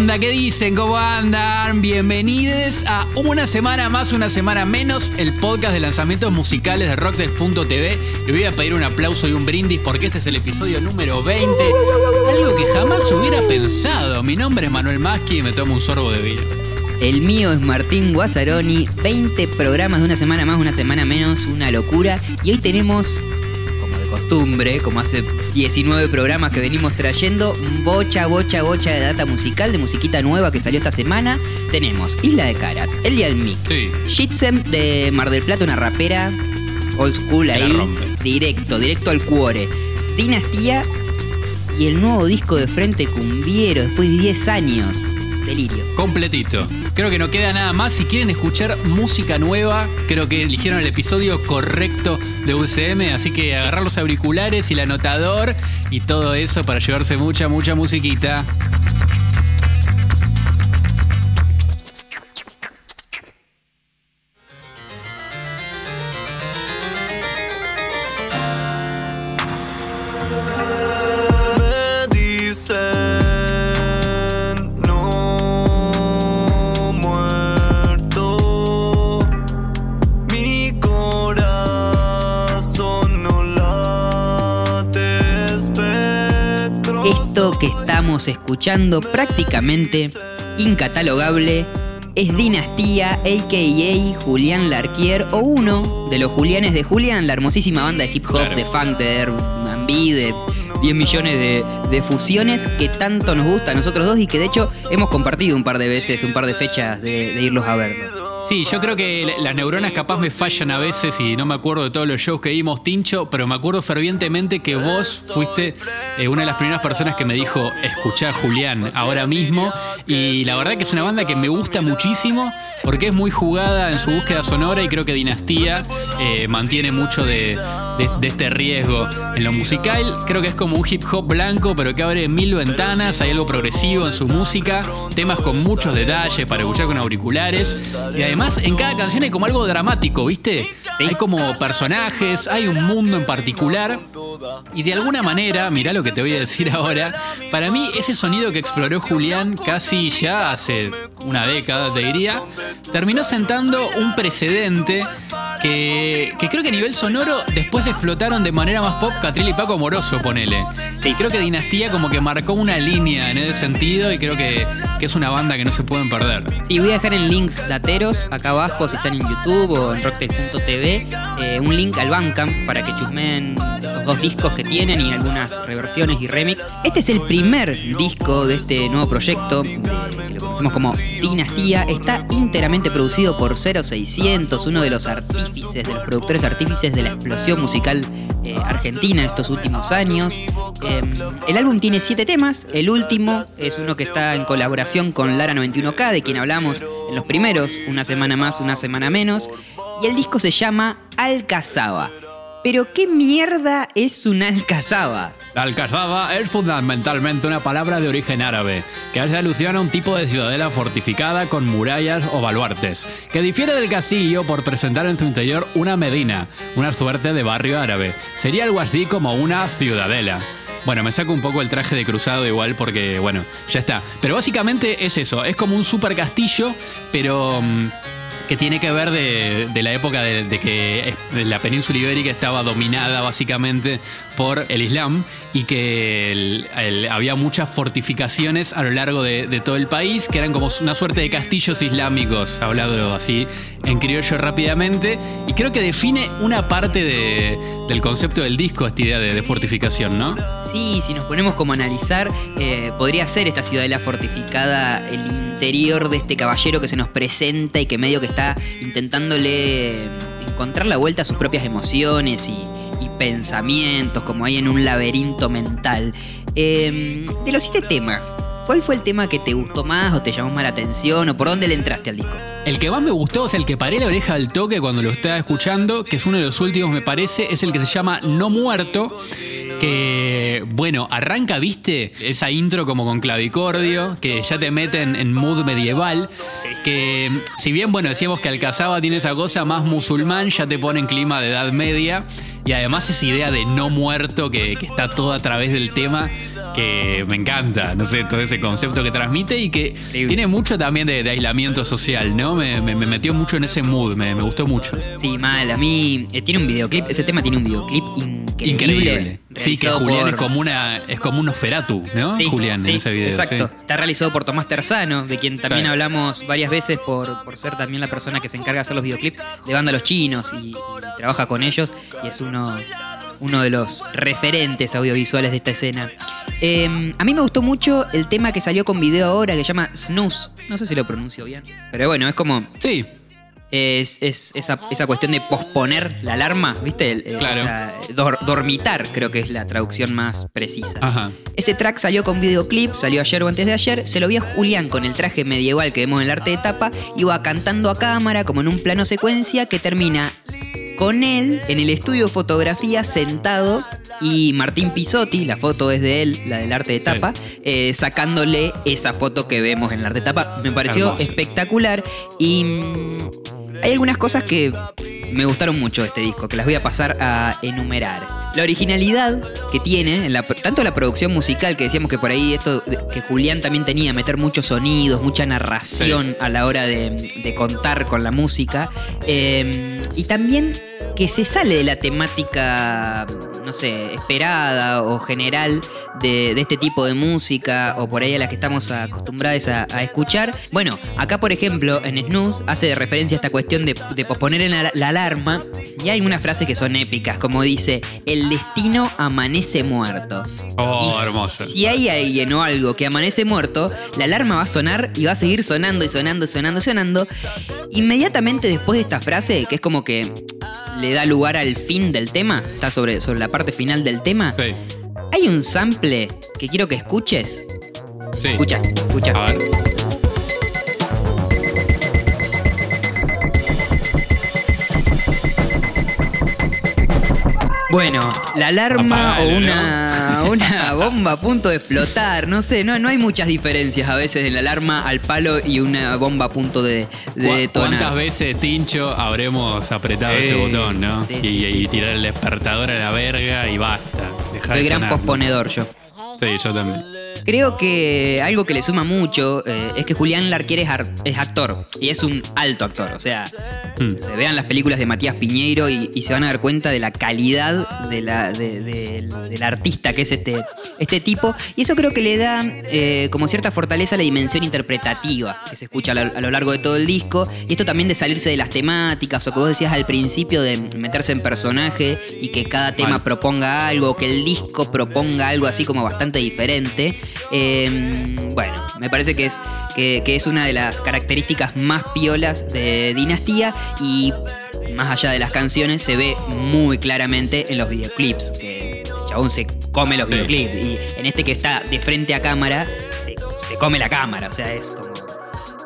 onda? ¿Qué dicen? ¿Cómo andan? Bienvenidos a una semana más, una semana menos, el podcast de lanzamientos musicales de Rockdes.tv. Y voy a pedir un aplauso y un brindis porque este es el episodio número 20. Algo que jamás hubiera pensado. Mi nombre es Manuel Maschi y me tomo un sorbo de vino. El mío es Martín Guazzaroni, 20 programas de una semana más, una semana menos, una locura. Y hoy tenemos, costumbre, como hace 19 programas que venimos trayendo, bocha, bocha, bocha de data musical, de musiquita nueva que salió esta semana. Tenemos Isla de Caras, El Día del Mic, Sí. De Mar del Plata, una rapera old school ahí, directo, directo al cuore. Dinastía y el nuevo disco de Frente Cumbiero después de 10 años. Delirio. Completito. Creo que no queda nada más. Si quieren escuchar música nueva, creo que eligieron el episodio correcto de UCM. Así que agarrar los auriculares y el anotador y todo eso para llevarse mucha, mucha musiquita. Estamos escuchando prácticamente incatalogable es Dinastía, a.k.a. Julián Larquier, o uno de los Julianes de Julián, la hermosísima banda de hip hop, Claro. de funk, de R&B, de 10 millones de, de fusiones que tanto nos gusta a nosotros dos y que de hecho hemos compartido un par de veces, un par de fechas de, de irlos a ver. Sí, yo creo que la- las neuronas capaz me fallan a veces y no me acuerdo de todos los shows que vimos, Tincho, pero me acuerdo fervientemente que vos fuiste eh, una de las primeras personas que me dijo, escuchá Julián ahora mismo. Y la verdad que es una banda que me gusta muchísimo porque es muy jugada en su búsqueda sonora y creo que Dinastía eh, mantiene mucho de, de- de este riesgo en lo musical. Creo que es como un hip hop blanco, pero que abre mil ventanas, hay algo progresivo en su música, temas con muchos detalles para escuchar con auriculares. Y además en cada canción hay como algo dramático, ¿viste? Hay como personajes, hay un mundo en particular. Y de alguna manera, mirá lo que te voy a decir ahora, para mí ese sonido que exploró Julián casi ya hace una década, te diría, terminó sentando un precedente que, que creo que a nivel sonoro después explotaron de manera más pop Catril y Paco Moroso, ponele. Y creo que Dinastía como que marcó una línea en ese sentido y creo que, que es una banda que no se pueden perder. Sí, voy a dejar en links dateros acá abajo si están en YouTube o en rocktex.tv eh, un link al Bandcamp para que chusmeen esos dos discos que tienen y algunas reversiones y remix. Este es el primer disco de este nuevo proyecto que lo conocemos como Dinastía. Está íntegramente producido por 0600, uno de los artífices, de los productores artífices de la explosión musical eh, argentina en estos últimos años. Eh, el álbum tiene siete temas. El último es uno que está en colaboración con Lara 91K, de quien hablamos en los primeros, una semana más, una semana menos. Y el disco se llama Alcazaba. Pero ¿qué mierda es un Alcazaba? Alcazaba es fundamentalmente una palabra de origen árabe, que hace alusión a un tipo de ciudadela fortificada con murallas o baluartes, que difiere del castillo por presentar en su interior una medina, una suerte de barrio árabe. Sería algo así como una ciudadela. Bueno, me saco un poco el traje de cruzado igual porque, bueno, ya está. Pero básicamente es eso, es como un super castillo, pero... mm, que tiene que ver de, de la época de, de que la península ibérica estaba dominada básicamente por el Islam y que había muchas fortificaciones a lo largo de, todo el país que eran como una suerte de castillos islámicos, hablado así en criollo rápidamente, y creo que define una parte de- del concepto del disco, esta idea de, de fortificación, ¿no? Sí, si nos ponemos como a analizar, eh, podría ser esta ciudadela fortificada el interior de este caballero que se nos presenta y que medio que está intentándole encontrar la vuelta a sus propias emociones y, y pensamientos, como ahí en un laberinto mental. Eh, de los siete temas, ¿cuál fue el tema que te gustó más o te llamó más la atención o por dónde le entraste al disco? El que más me gustó, es el que paré la oreja al toque cuando lo estaba escuchando, que es uno de los últimos, me parece, es el que se llama No Muerto, que, bueno, arranca, viste, esa intro como con clavicordio, que ya te meten en mood medieval, que si bien, bueno, decíamos que Alcazaba tiene esa cosa más musulmán, ya te pone en clima de Edad Media, y además esa idea de no muerto que, está todo a través del tema, que me encanta, no sé, todo ese concepto que transmite y que tiene mucho también de, de aislamiento social, ¿no? Me, me- me metió mucho en ese mood, me, me gustó mucho. Sí, mal. A mí eh, tiene un videoclip. Ese tema tiene un videoclip increíble. Increíble. Sí, que Julián por- es como una es como un Osferatu, ¿no? Sí, Julián sí, en ese video. Exacto. Está realizado por Tomás Terzano, de quien también hablamos varias veces por, por ser también la persona que se encarga de hacer los videoclips de banda Los Chinos y, y trabaja con ellos y es uno, uno de los referentes audiovisuales de esta escena. Eh, a mí me gustó mucho el tema que salió con video ahora que se llama Snooze. No sé si lo pronuncio bien. Pero bueno, es como Sí, es, es esa, esa cuestión de posponer la alarma, ¿viste? El- el- Claro. esa- dor- dormitar, creo que es la traducción más precisa. ajá. Ese track salió con videoclip, salió ayer o antes de ayer. Se lo vi a Julián con el traje medieval que vemos en el arte de tapa. Iba cantando a cámara, como en un plano secuencia, que termina con él en el estudio de fotografía sentado. Y Martín Pisotti, la foto es de él, la del arte de tapa, eh, sacándole esa foto que vemos en el arte de tapa. Me pareció Hermoso. espectacular. Y mm, hay algunas cosas que me gustaron mucho de este disco, que las voy a pasar a enumerar. La originalidad que tiene, en la- tanto la producción musical, que decíamos que por ahí esto que Julián también tenía, meter muchos sonidos, mucha narración a la hora de, de contar con la música, eh, y también que se sale de la temática, no sé, esperada o general de, de este tipo de música o por ahí a la que estamos acostumbrados a, a escuchar. Bueno, acá por ejemplo en Snooze hace referencia a esta cuestión de, de posponer en la, la alarma y hay unas frases que son épicas, como dice, el destino amanece muerto. Oh, Y hermoso. Si hay alguien o algo que amanece muerto, la alarma va a sonar y va a seguir sonando y sonando y sonando y sonando. Inmediatamente después de esta frase, que es como que le da lugar al fin del tema, está sobre, sobre la parte final del tema, Sí, hay un sample que quiero que escuches. sí. Escucha, escucha. A ver. Bueno, la alarma Apagalo, o una, una bomba a punto de explotar, no sé, no, no hay muchas diferencias a veces de la alarma al palo y una bomba a punto de, de ¿Cu- detonar. ¿Cuántas veces, Tincho, habremos apretado ese botón, no? sí, y, sí, sí, y sí. tirar el despertador a la verga y basta. Dejar Soy de gran sonar, ¿no? posponedor yo. Sí, yo también. Creo que algo que le suma mucho eh, es que Julián Larquier es, es actor y es un alto actor. O sea, se vean las películas de Matías Piñeiro y, y se van a dar cuenta de la calidad de la, de- de- del artista que es este, este tipo. Y eso creo que le da eh, como cierta fortaleza a la dimensión interpretativa que se escucha a lo, a lo largo de todo el disco. Y esto también de salirse de las temáticas o que vos decías al principio de meterse en personaje y que cada tema proponga algo, que el disco proponga algo así como bastante diferente. Eh, bueno, me parece que es, que, que es una de las características más piolas de Dinastía y más allá de las canciones se ve muy claramente en los videoclips, que el chabón se come los Sí. videoclips y en este que está de frente a cámara se, se come la cámara, o sea, es como...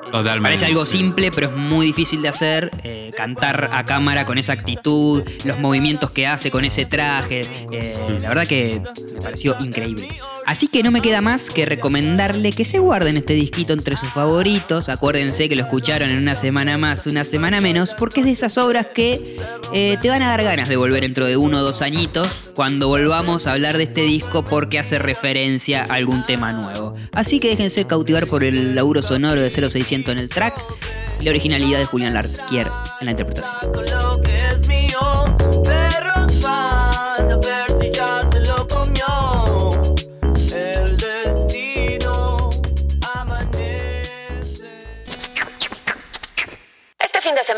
Totalmente. Parece algo simple, pero es muy difícil de hacer. eh, cantar a cámara con esa actitud, los movimientos que hace con ese traje. eh, la verdad que me pareció increíble. Así que no me queda más que recomendarle que se guarden este disquito entre sus favoritos. Acuérdense que lo escucharon en una semana más, una semana menos, porque es de esas obras que eh, te van a dar ganas de volver dentro de uno o dos añitos cuando volvamos a hablar de este disco porque hace referencia a algún tema nuevo. Así que déjense cautivar por el laburo sonoro de 0600 en el track y la originalidad de Julián Larquier en la interpretación.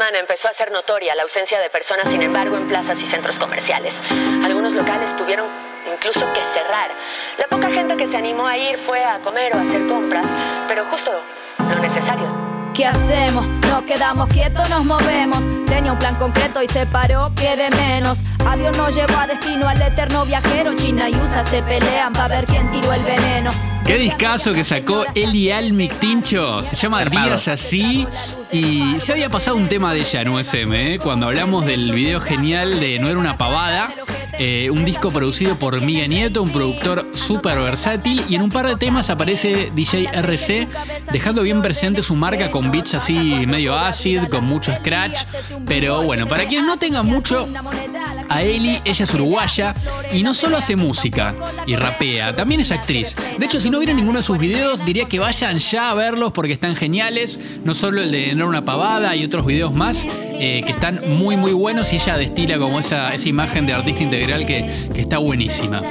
Semana empezó a ser notoria la ausencia de personas, sin embargo, en plazas y centros comerciales. Algunos locales tuvieron incluso que cerrar. La poca gente que se animó a ir fue a comer o a hacer compras, pero justo lo necesario. ¿Qué hacemos? Nos quedamos quietos, nos movemos. Tenía un plan concreto y se paró, pie de menos. Avión nos llevó a destino al eterno viajero. China y USA se pelean para ver quién tiró el veneno. Qué discazo que sacó Eli Almic Tincho. Se llama. Días así. Y ya había pasado un tema de ella en USM, ¿eh? cuando hablamos del video genial de No era una pavada. eh, un disco producido por Miguel Nieto, un productor súper versátil. Y en un par de temas aparece DJ RC, dejando bien presente su marca con beats así medio acid, con mucho scratch. Pero bueno, para quienes no tengan mucho a Eli, ella es uruguaya y no solo hace música y rapea, también es actriz. De hecho, si no vieron ninguno de sus videos, diría que vayan ya a verlos porque están geniales. No solo el de No una pavada y otros videos más eh, que están muy muy buenos y ella destila como esa, esa imagen de artista integral que, que está buenísima.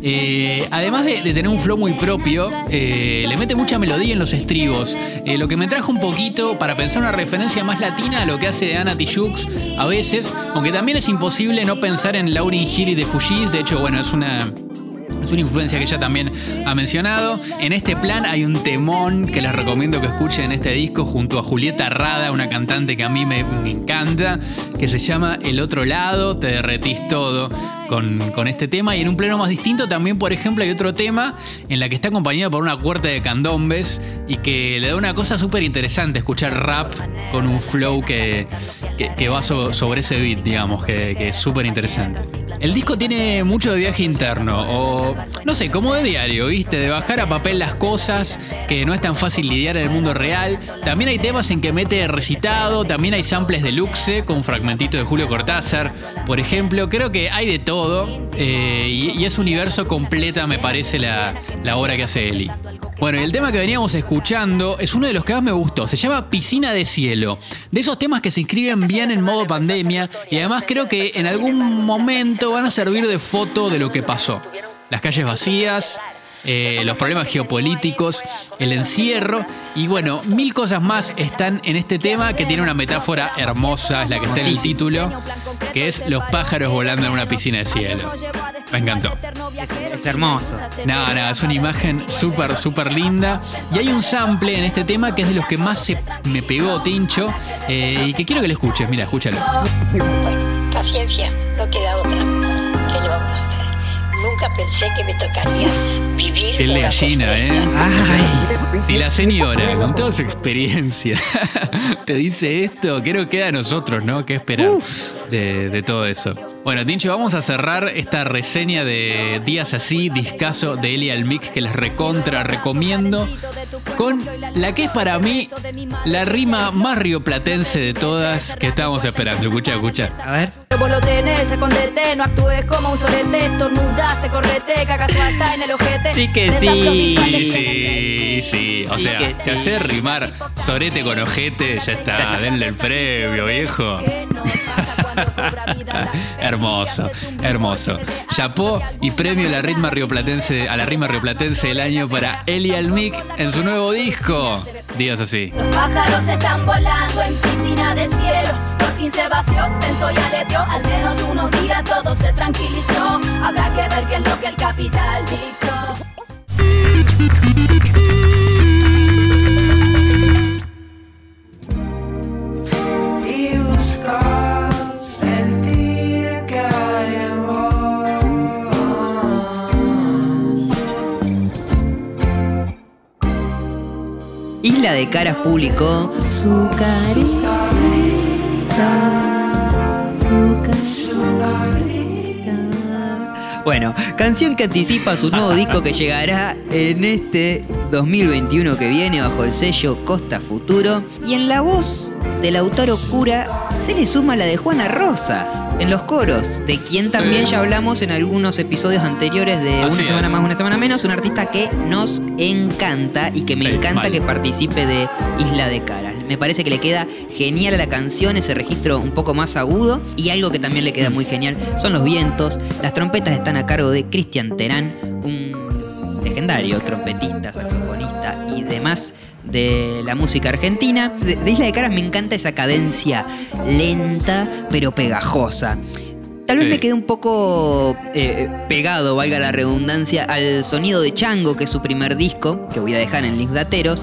Eh, además de, tener un flow muy propio, eh, le mete mucha melodía en los estribos. Lo que me trajo un poquito para pensar una referencia más latina a lo que hace Ana Tijoux a veces, aunque también es imposible no pensar en Lauryn Hill y de Fujis. De hecho, bueno, es una. Es una influencia que ella también ha mencionado. En este plan hay un temón que les recomiendo que escuchen en este disco junto a Julieta Rada, una cantante que a mí me encanta, que se llama El otro lado, te derretís todo con, este tema. Y en un plano más distinto también, por ejemplo, hay otro tema en la que está acompañado por una cuarta de candombes y que le da una cosa súper interesante, escuchar rap con un flow que, que, va so- sobre ese beat, digamos, que, es súper interesante. El disco tiene mucho de viaje interno, o no sé, como de diario, ¿viste? De bajar a papel las cosas, que no es tan fácil lidiar en el mundo real. También hay temas en que mete recitado, también hay samples de Luxe con fragmentitos de Julio Cortázar, por ejemplo. Creo que hay de todo, eh, y, y ese universo completa me parece la, la obra que hace Eli. Bueno, el tema que veníamos escuchando es uno de los que más me gustó. Se llama Piscina de Cielo. De esos temas que se inscriben bien en modo pandemia y además creo que en algún momento van a servir de foto de lo que pasó. Las calles vacías, eh, los problemas geopolíticos, el encierro y bueno, mil cosas más están en este tema que tiene una metáfora hermosa, es la que está en el título, que es los pájaros volando en una piscina de cielo. Me encantó. Es hermoso. No, no, es una imagen súper, súper linda. Y hay un sample en este tema que es de los que más se me pegó, Tincho, eh, y que quiero que lo escuches. Mira, escúchalo. Bueno, paciencia, no queda otra. Nunca pensé que me tocaría vivir. Qué una gallina, ¿eh? Ay, Si la señora, con toda su experiencia, te dice esto, creo que queda a nosotros, ¿no? ¿Qué esperar de, de todo eso? Bueno, Tincho, vamos a cerrar esta reseña de Días Así, discaso de Eli Almic, que les recontra recomiendo, con la que es para mí la rima más rioplatense de todas que estábamos esperando. Escucha, escucha. a ver. Vos lo tenés, escondete, no actúes como un solete, estornudaste, correte, cagas hasta en el ojete. Sí que sí. Sí, sí. O Sí sea, que si sí. hacer rimar sorete con ojete, ya está. Denle el premio, viejo. Hermoso, hermoso. Chapó y premio a la ritma rioplatense, a la rima rioplatense del año para Eli Almic en su nuevo disco. Días así. Los pájaros están volando en piscina de cielo. Por fin se vació, pensó y aleteó. Al menos unos días todo se tranquilizó. De Caras publicó su carita, su carita. Bueno, canción que anticipa su nuevo disco que llegará en este 2021 que viene bajo el sello Costa Futuro. Y en la voz del autor Oscura se le suma la de Juana Rosas en los coros, de quien también Sí. ya hablamos en algunos episodios anteriores de Así Una Semana es. Más, Una Semana Menos, un artista que nos encanta y que me Sí, encanta mal. que participe de Isla de Caras. Me parece que le queda genial a la canción ese registro un poco más agudo y algo que también le queda muy genial son los vientos. Las trompetas están a cargo de Cristian Terán, un legendario trompetista, saxofonista y demás de la música argentina. De, de Isla de Caras me encanta esa cadencia lenta pero pegajosa. Tal vez Sí. me quedé un poco eh, pegado, valga la redundancia, al sonido de Chango, que es su primer disco, que voy a dejar en links dateros.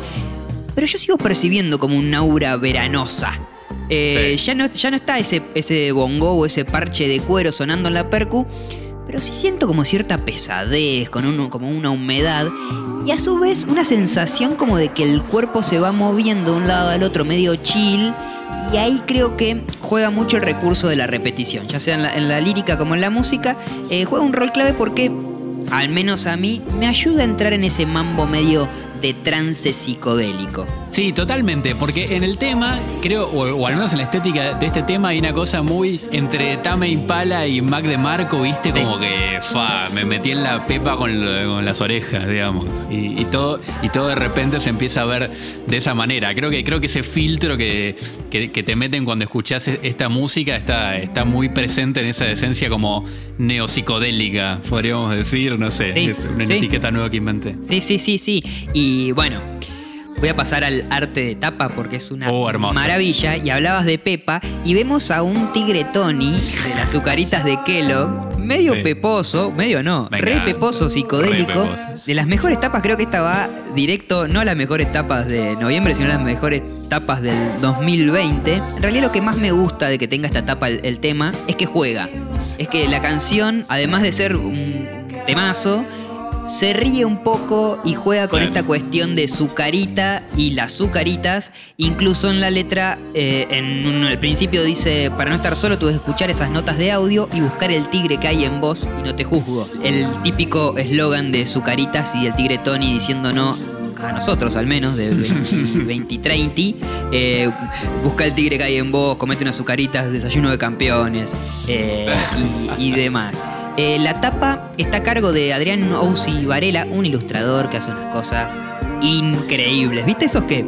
Pero yo sigo percibiendo como un aura veranosa. Eh, Sí. ya, no, ya no está ese, ese bongo o ese parche de cuero sonando en la percu, pero sí siento como cierta pesadez, con como una humedad, y a su vez una sensación como de que el cuerpo se va moviendo de un lado al otro medio chill, y ahí creo que juega mucho el recurso de la repetición, ya sea en la, en la lírica como en la música, eh, juega un rol clave porque, al menos a mí, me ayuda a entrar en ese mambo medio de trance psicodélico. Sí, totalmente, porque en el tema, creo, o, o al menos en la estética de este tema, hay una cosa muy entre Tame Impala y Mac de Marco, viste, como que fa, me metí en la pepa con, lo- con las orejas, digamos. Y, y todo, y todo de repente se empieza a ver de esa manera. Creo que, creo que ese filtro que, que- que te meten cuando escuchás e- esta música está, está muy presente en esa esencia como neopsicodélica, podríamos decir, no sé, Sí, una sí. etiqueta nueva que inventé. Sí, sí, sí, sí. Y bueno, voy a pasar al arte de tapa porque es una Oh, maravilla. Y hablabas de Pepa y vemos a un tigre Tony de las azucaritas de Kellogg, medio Sí. peposo, medio no, Me re peposo, psicodélico. Re peposo. De las mejores tapas, creo que esta va directo, no a las mejores tapas de noviembre, sino a las mejores tapas del 2020. En realidad lo que más me gusta de que tenga esta tapa el, el tema es que juega. Es que la canción, además de ser un temazo, se ríe un poco y juega con Claro. esta cuestión de su carita y las sucaritas. Incluso en la letra, eh, en un- el principio dice, para no estar solo, tú debes escuchar esas notas de audio y buscar el tigre que hay en vos y no te juzgo. El típico eslogan de sucaritas y el tigre Tony diciendo no. A nosotros al menos, de 20, 30, eh, busca el tigre que hay en vos, comete unas sucaritas, desayuno de campeones eh, y, y demás. Eh, la tapa está a cargo de Adrián Ousi Varela, un ilustrador que hace unas cosas increíbles. ¿Viste esos que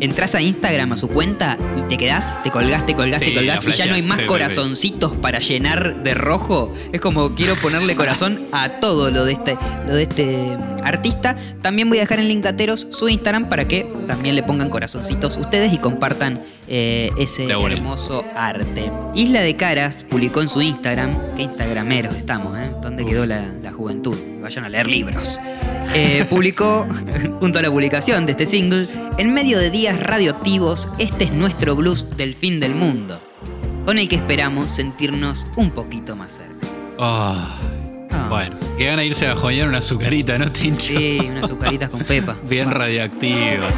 entras a Instagram a su cuenta y te quedás, te colgás, te colgás, Sí, te colgás y ya no hay más sí, sí, sí. corazoncitos para llenar de rojo? Es como quiero ponerle corazón a todo lo de este, lo de este artista. También voy a dejar en link dateros su Instagram para que también le pongan corazoncitos ustedes y compartan eh, ese hermoso arte. Isla de Caras publicó en su Instagram, qué instagrameros estamos, ¿eh? ¿Dónde quedó la, la juventud? Vayan a leer libros. Eh, publicó, junto a la publicación de este single, en medio de días radioactivos, este es nuestro blues del fin del mundo, con el que esperamos sentirnos un poquito más cerca. Ah. Bueno, que van a irse a joñar una azucarita, ¿no, Tincho? Sí, unas azucaritas con pepa. Bien radioactivos.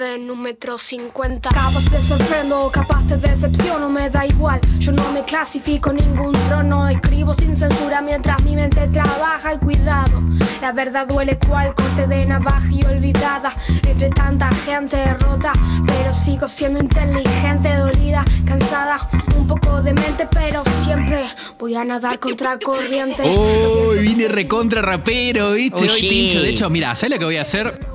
¿Cuánto cabe en un metro cincuenta? Capaz te sorprendo, capaz te decepciono, me da igual. Yo no me clasifico ningún trono, escribo sin censura mientras mi mente trabaja y cuidado. La verdad duele cual corte de navaja y olvidada entre tanta gente rota, pero sigo siendo inteligente, dolida, cansada, un poco de mente, pero siempre voy a nadar contra corriente. Uy, vine recontra rapero, ¿viste? Hoy, Oye. Tincho. De hecho, mira, ¿sabes lo que voy a hacer?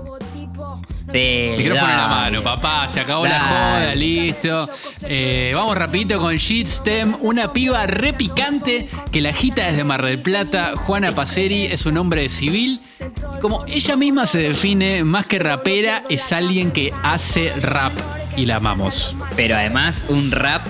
Sí, Micrófono en la dale. mano, papá. Se acabó la Dale. joda, listo. Eh, vamos rapidito con Shitstem. Una piba re picante que la agita desde Mar del Plata. Juana Paceri es un hombre civil. Como ella misma se define, más que rapera, es alguien que hace rap. Y la amamos. Pero además, un rap.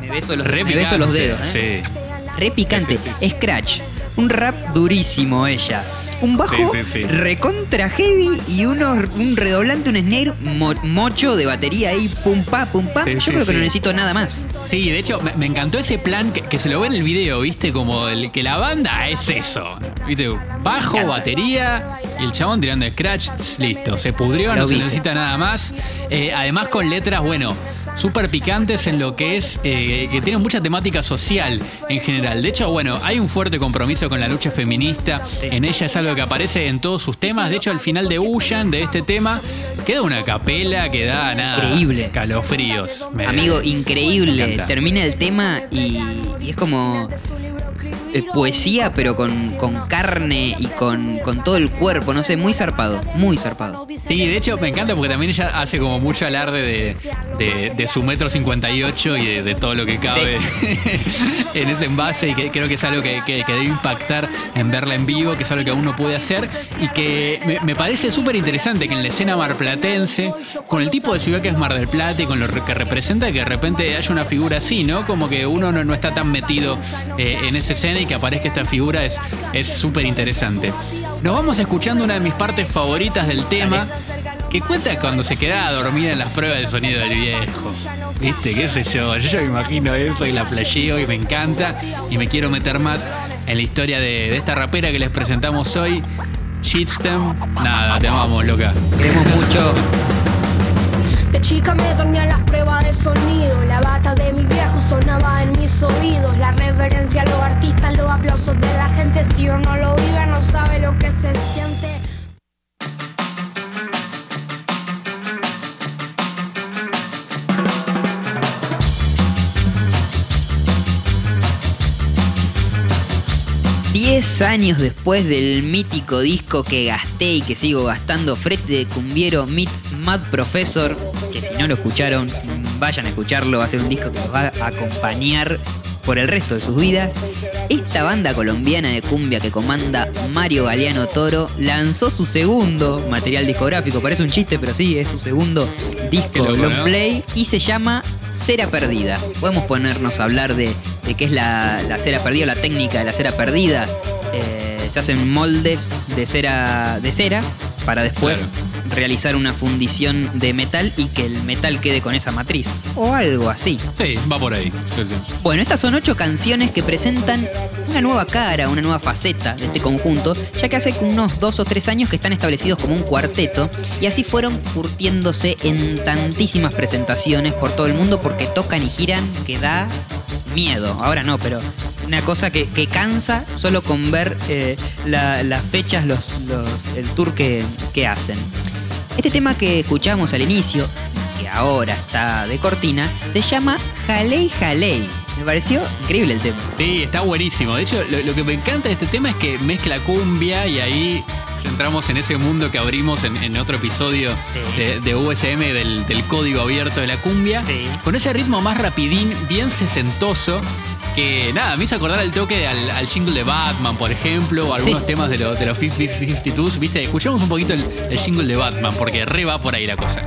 Me beso los, me beso los picante, dedos, ¿eh? Sí. Re picante. Sí, sí, Scratch. Un rap durísimo ella. Un bajo Sí, sí, sí. recontra heavy y unos, un redoblante, un snare mo- mocho de batería ahí, pum pa, pum pa. Sí, Yo sí, creo que no necesito nada más. Sí, de hecho, me, me encantó ese plan que, que se lo ve en el video, ¿viste? Como el, que la banda es eso. ¿Viste? Bajo, batería y el chabón tirando scratch, listo. Se pudrió, Lo no se necesita nada más. Eh, además, con letras, bueno, súper picantes en lo que es. eh, que tienen mucha temática social en general. De hecho, bueno, hay un fuerte compromiso con la lucha feminista. En ella es algo que aparece en todos sus temas. De hecho, al final de Ullan, de este tema, queda una capela que da nada. Increíble. Calofríos. Me- Amigo, increíble. Termina el tema y, y es como eh, poesía, pero con, con carne y con, con todo el cuerpo. No sé, muy zarpado. Muy zarpado. Sí, de hecho me encanta porque también ella hace como mucho alarde de, de- de su metro 58 y de, de todo lo que cabe en ese envase y que creo que es algo que, que- que debe impactar en verla en vivo, que es algo que uno puede hacer y que me, me parece súper interesante que en la escena marplatense, con el tipo de ciudad que es Mar del Plata y con lo que representa, que de repente haya una figura así, ¿no? Como que uno no, no está tan metido eh, en esa escena y que aparezca esta figura es es súper interesante. Nos vamos escuchando una de mis partes favoritas del tema, que cuenta cuando se quedaba dormida en las pruebas de sonido del viejo. ¿Viste? ¿Qué sé yo? Yo ya me imagino eso y la flasheo y me encanta. Y me quiero meter más en la historia de, de esta rapera que les presentamos hoy. Shitstem. Nada, te amamos, loca. Queremos mucho. De chica me dormía en las pruebas de sonido. La bata de mi viejo sonaba mis oídos. La reverencia los artistas, los aplausos de la gente. Si uno no lo vive, no sabe lo que se siente. Diez años después del mítico disco que gasté y que sigo gastando, Frete de Cumbiero meets Mad Professor, que si no lo escucharon, vayan a escucharlo, va a ser un disco que los va a acompañar por el resto de sus vidas. Esta banda colombiana de cumbia que comanda Mario Galeano Toro lanzó su segundo material discográfico, parece un chiste, pero sí, es su segundo disco long play y se llama Cera Perdida. Podemos ponernos a hablar de, de qué es la, la cera perdida, la técnica de la cera perdida. Eh, se hacen moldes de cera, de cera para después realizar una fundición de metal y que el metal quede con esa matriz. O algo así. Sí, va por ahí. Sí, sí. Bueno, estas son ocho canciones que presentan una nueva cara, una nueva faceta de este conjunto, ya que hace unos dos o tres años que están establecidos como un cuarteto y así fueron curtiéndose en tantísimas presentaciones por todo el mundo porque tocan y giran que da miedo. Ahora no, pero una cosa que, que cansa solo con ver eh, la- las fechas, los, los- el tour que, que hacen. Este tema que escuchamos al inicio, que ahora está de cortina, se llama Jalei Jalei. Me pareció increíble el tema. Sí, está buenísimo. De hecho, lo, lo que me encanta de este tema es que mezcla cumbia y ahí entramos en ese mundo que abrimos en, en otro episodio Sí. de, de USM del, del código abierto de la cumbia. Sí. Con ese ritmo más rapidín, bien sesentoso. Que nada, me hizo acordar el toque al, al jingle de Batman, por ejemplo, o algunos Sí. temas de, los de los 52, ¿viste? Escuchamos un poquito el, el jingle de Batman, porque re va por ahí la cosa.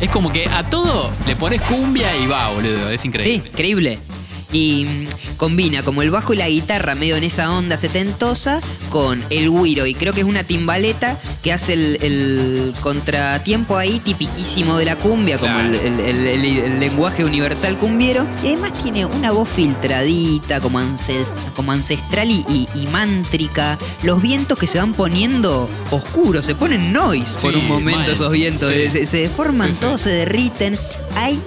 Es como que a todo le pones cumbia y va, boludo. Es Sí, increíble. Y mm, combina como el bajo y la guitarra medio en esa onda setentosa con el güiro. Y creo que es una timbaleta que hace el, el contratiempo ahí tipiquísimo de la cumbia, como Claro. el, lenguaje universal cumbiero. Y además tiene una voz filtradita, como, ances- como ancestral y, y- y mántrica. Los vientos que se van poniendo oscuros, se ponen noise por Sí, un momento esos vientos. Sí. Se, se deforman sí. todos, se derriten. Hay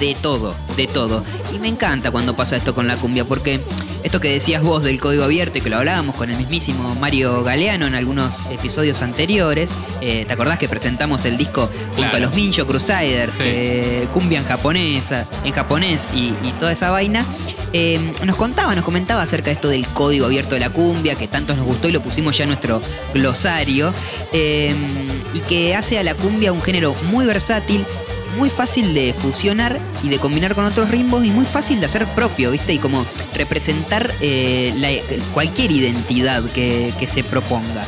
de todo, de todo. Y me encanta cuando pasa esto con la cumbia, porque esto que decías vos del código abierto y que lo hablábamos con el mismísimo Mario Galeano en algunos episodios anteriores, eh, ¿te acordás que presentamos el disco junto Claro. a los Mincho Crusaders, Sí. eh, cumbia en japonesa, en japonés y, y toda esa vaina? Eh, nos contaba, nos comentaba acerca de esto del código abierto de la cumbia, que tanto nos gustó y lo pusimos ya en nuestro glosario, y que hace a la cumbia un género muy versátil, muy fácil de fusionar y de combinar con otros ritmos y muy fácil de hacer propio, ¿viste? Y como representar eh, la- cualquier identidad que, que se proponga.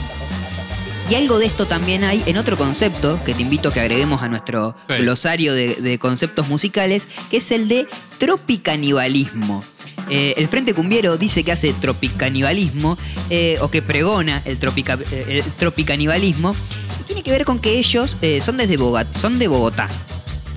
Y algo de esto también hay en otro concepto que te invito a que agreguemos a nuestro Sí. glosario de, de conceptos musicales, que es el de tropicanibalismo. Eh, el Frente Cumbiero dice que hace tropicanibalismo eh, o que pregona el, tropica- el tropicanibalismo y tiene que ver con que ellos eh, son, desde Bogotá, son de Bogotá,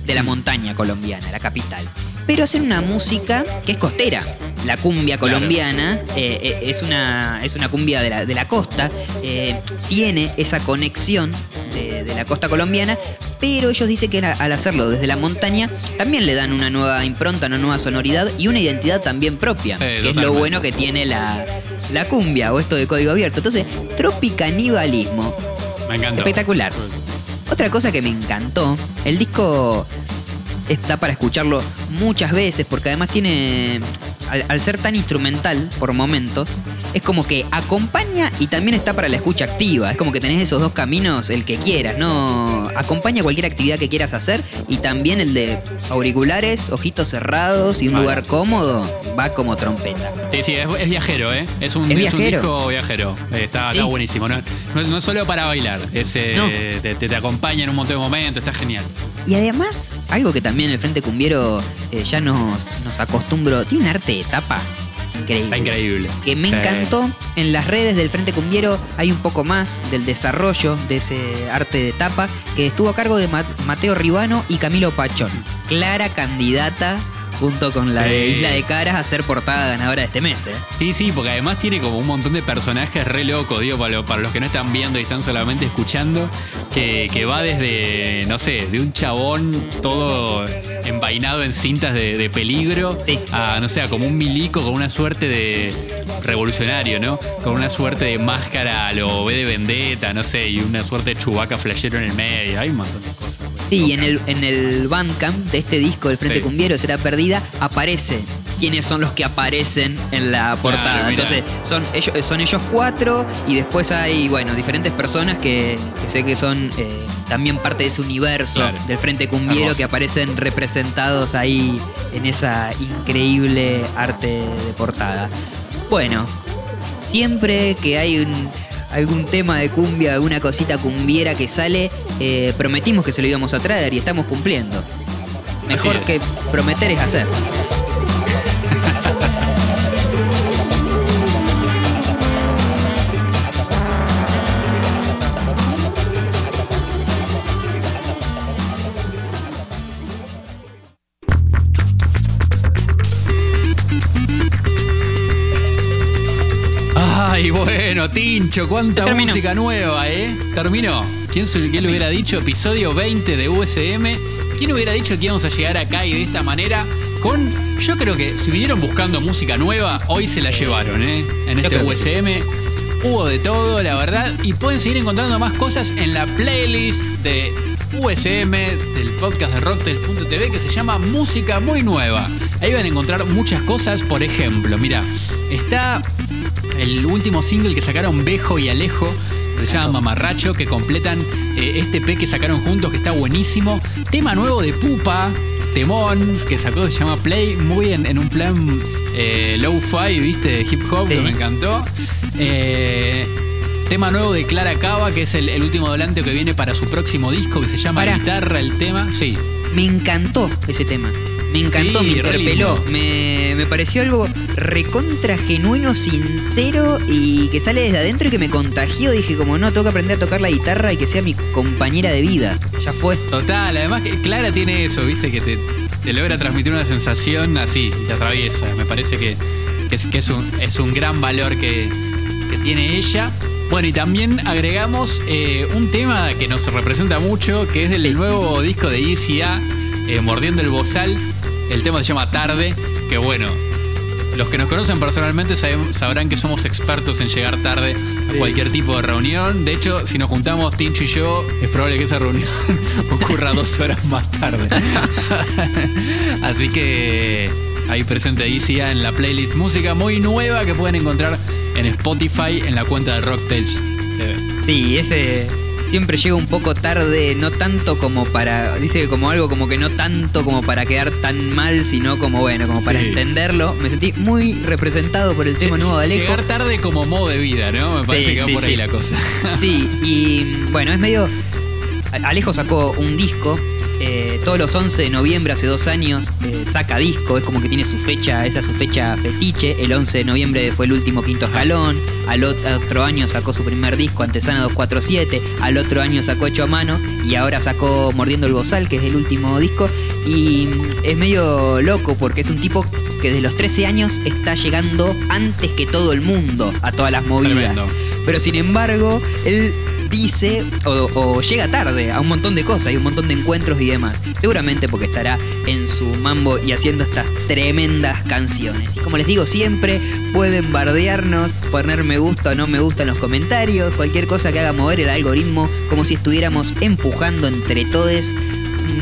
de la montaña colombiana, la capital. Pero hacen una música que es costera. La cumbia colombiana eh, eh, es, una, es una cumbia de la, de la costa. eh, tiene esa conexión de, de la costa colombiana, pero ellos dicen que al hacerlo desde la montaña también le dan una nueva impronta, una nueva sonoridad y una identidad también propia, que es lo bueno que tiene la, la cumbia o esto de código abierto. Entonces, tropicanibalismo, Me encanta. espectacular. Otra cosa que me encantó, el disco está para escucharlo muchas veces porque además tiene, al, al ser tan instrumental por momentos, es como que acompaña y también está para la escucha activa. Es como que tenés esos dos caminos, el que quieras, ¿no? Acompaña cualquier actividad que quieras hacer y también el de auriculares, ojitos cerrados y un Vale. lugar cómodo, va como trompeta. Sí, sí, es, es viajero, ¿eh? Es un, Es es un disco viajero. Eh, Está, Sí. está buenísimo. No, no, es- no es solo para bailar, es, eh, No. te, te- te acompaña en un montón de momentos, está genial. Y además, algo que también el Frente Cumbiero eh, ya nos, nos acostumbró, tiene un arte de tapa increíble. Está increíble. Que me Sí. encantó. En las redes del Frente Cumbiero hay un poco más del desarrollo de ese arte de tapa que estuvo a cargo de Ma- Mateo Ribano y Camilo Pachón. Clara candidata junto con la de. Isla de Caras a ser portada ganadora de este mes. ¿eh? Sí, sí, porque además tiene como un montón de personajes re locos, digo, para, lo- para los que no están viendo y están solamente escuchando, que, que va desde, no sé, de un chabón todo envainado en cintas de, de peligro, Sí. a, no sé, a como un milico con una suerte de revolucionario, ¿no? Con una suerte de máscara a lo V de Vendetta, no sé, y una suerte de chubaca flashero en el medio, hay un montón de cosas. Sí, y en el, en el Bandcamp de este disco, El Frente Sí. Cumbiero será perdida, aparece quiénes son los que aparecen en la portada. Claro. Entonces, son ellos, son ellos cuatro y después hay, bueno, diferentes personas que, que sé que son eh, también parte de ese universo Claro. del Frente Cumbiero Hermoso. que aparecen representados ahí en esa increíble arte de portada. Bueno, siempre que hay un- algún tema de cumbia, alguna cosita cumbiera que sale, eh, prometimos que se lo íbamos a traer y estamos cumpliendo. Mejor es. que prometer es hacer. Bueno, Tincho, cuánta Terminó. música nueva, ¿eh? Terminó. ¿Quién, quién lo hubiera dicho? Episodio 20 de USM. ¿Quién hubiera dicho que íbamos a llegar acá y de esta manera? Con. Yo creo que si vinieron buscando música nueva, hoy se la llevaron, ¿eh? En este sí. USM. Hubo de todo, la verdad. Y pueden seguir encontrando más cosas en la playlist de USM, del podcast de Rocktail.tv, que se llama Música Muy Nueva. Ahí van a encontrar muchas cosas. Por ejemplo, mira, está el último single que sacaron Bejo y Alejo, que se llama Mamarracho, que completan eh, este P que sacaron juntos, que está buenísimo. Tema nuevo de Pupa, Temón, que sacó, se llama Play, muy en, en un plan eh, low-fi, ¿viste? De hip hop, Sí. que me encantó. Eh, tema nuevo de Clara Cava, que es el, el último adelanto que viene para su próximo disco, que se llama Pará. Guitarra, el tema. Sí, Me encantó ese tema. Me encantó, Sí, me interpeló. Me, me pareció algo recontra genuino, sincero y que sale desde adentro y que me contagió. Dije, como no, tengo que aprender a tocar la guitarra y que sea mi compañera de vida. Ya fue. Total, además que Clara tiene eso, viste, que te, te logra transmitir una sensación así, y te atraviesa. Me parece que, que es, que es, un, es un gran valor que, que tiene ella. Bueno, y también agregamos eh, un tema que nos representa mucho, que es del nuevo disco de ICA, eh, Mordiendo el Bozal. El tema se llama Tarde, que bueno, los que nos conocen personalmente sabrán que somos expertos en llegar tarde a cualquier tipo de reunión. De hecho, si nos juntamos Tincho y yo, es probable que esa reunión ocurra dos horas más tarde. Así que ahí presente ICA en la playlist música muy nueva que pueden encontrar en Spotify en la cuenta de Rocktails TV. Sí, ese siempre llega un poco tarde, no tanto como para. Dice como algo como que no tanto como para quedar tan mal, sino como bueno, como para Sí. entenderlo. Me sentí muy representado por el tema nuevo de Alejo. Llegar tarde como modo de vida, ¿no? Me parece Sí, que va sí, por ahí la cosa. Sí, y bueno, es medio. Alejo sacó un disco. Eh, todos los 11 de noviembre, hace dos años, eh, saca disco. Es como que tiene su fecha, esa es su fecha fetiche. El 11 de noviembre fue el último quinto escalón. Al ot- otro año sacó su primer disco, Antesana 247. Al otro año sacó Hecho a Mano. Y ahora sacó Mordiendo el Bozal, que es el último disco. Y mm, es medio loco porque es un tipo que desde los 13 años está llegando antes que todo el mundo a todas las movidas. Tremendo. Pero sin embargo, él dice o, llega tarde a un montón de cosas y un montón de encuentros y demás. Seguramente porque estará en su mambo y haciendo estas tremendas canciones. Y como les digo siempre, pueden bardearnos, poner me gusta o no me gusta en los comentarios, cualquier cosa que haga mover el algoritmo, como si estuviéramos empujando entre todos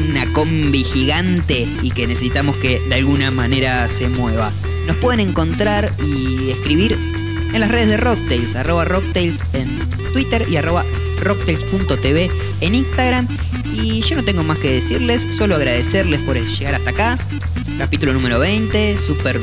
una combi gigante y que necesitamos que de alguna manera se mueva. Nos pueden encontrar y escribir en las redes de Rocktails, arroba Rocktails en Twitter y arroba rocktails.tv en Instagram. Y yo no tengo más que decirles, solo agradecerles por llegar hasta acá. Capítulo número 20, súper,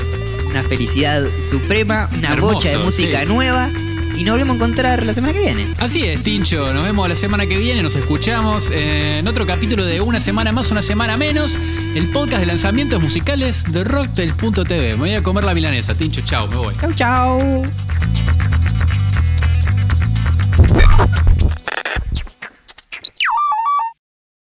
una felicidad suprema, una Hermoso, bocha de música sí. nueva. y nos volvemos a encontrar la semana que viene. Así es, Tincho. Nos vemos la semana que viene. Nos escuchamos en otro capítulo de Una Semana Más, Una Semana Menos. El podcast de lanzamientos musicales de Rocktail.tv. Me voy a comer la milanesa. Tincho, chao, me voy. Chau, chau.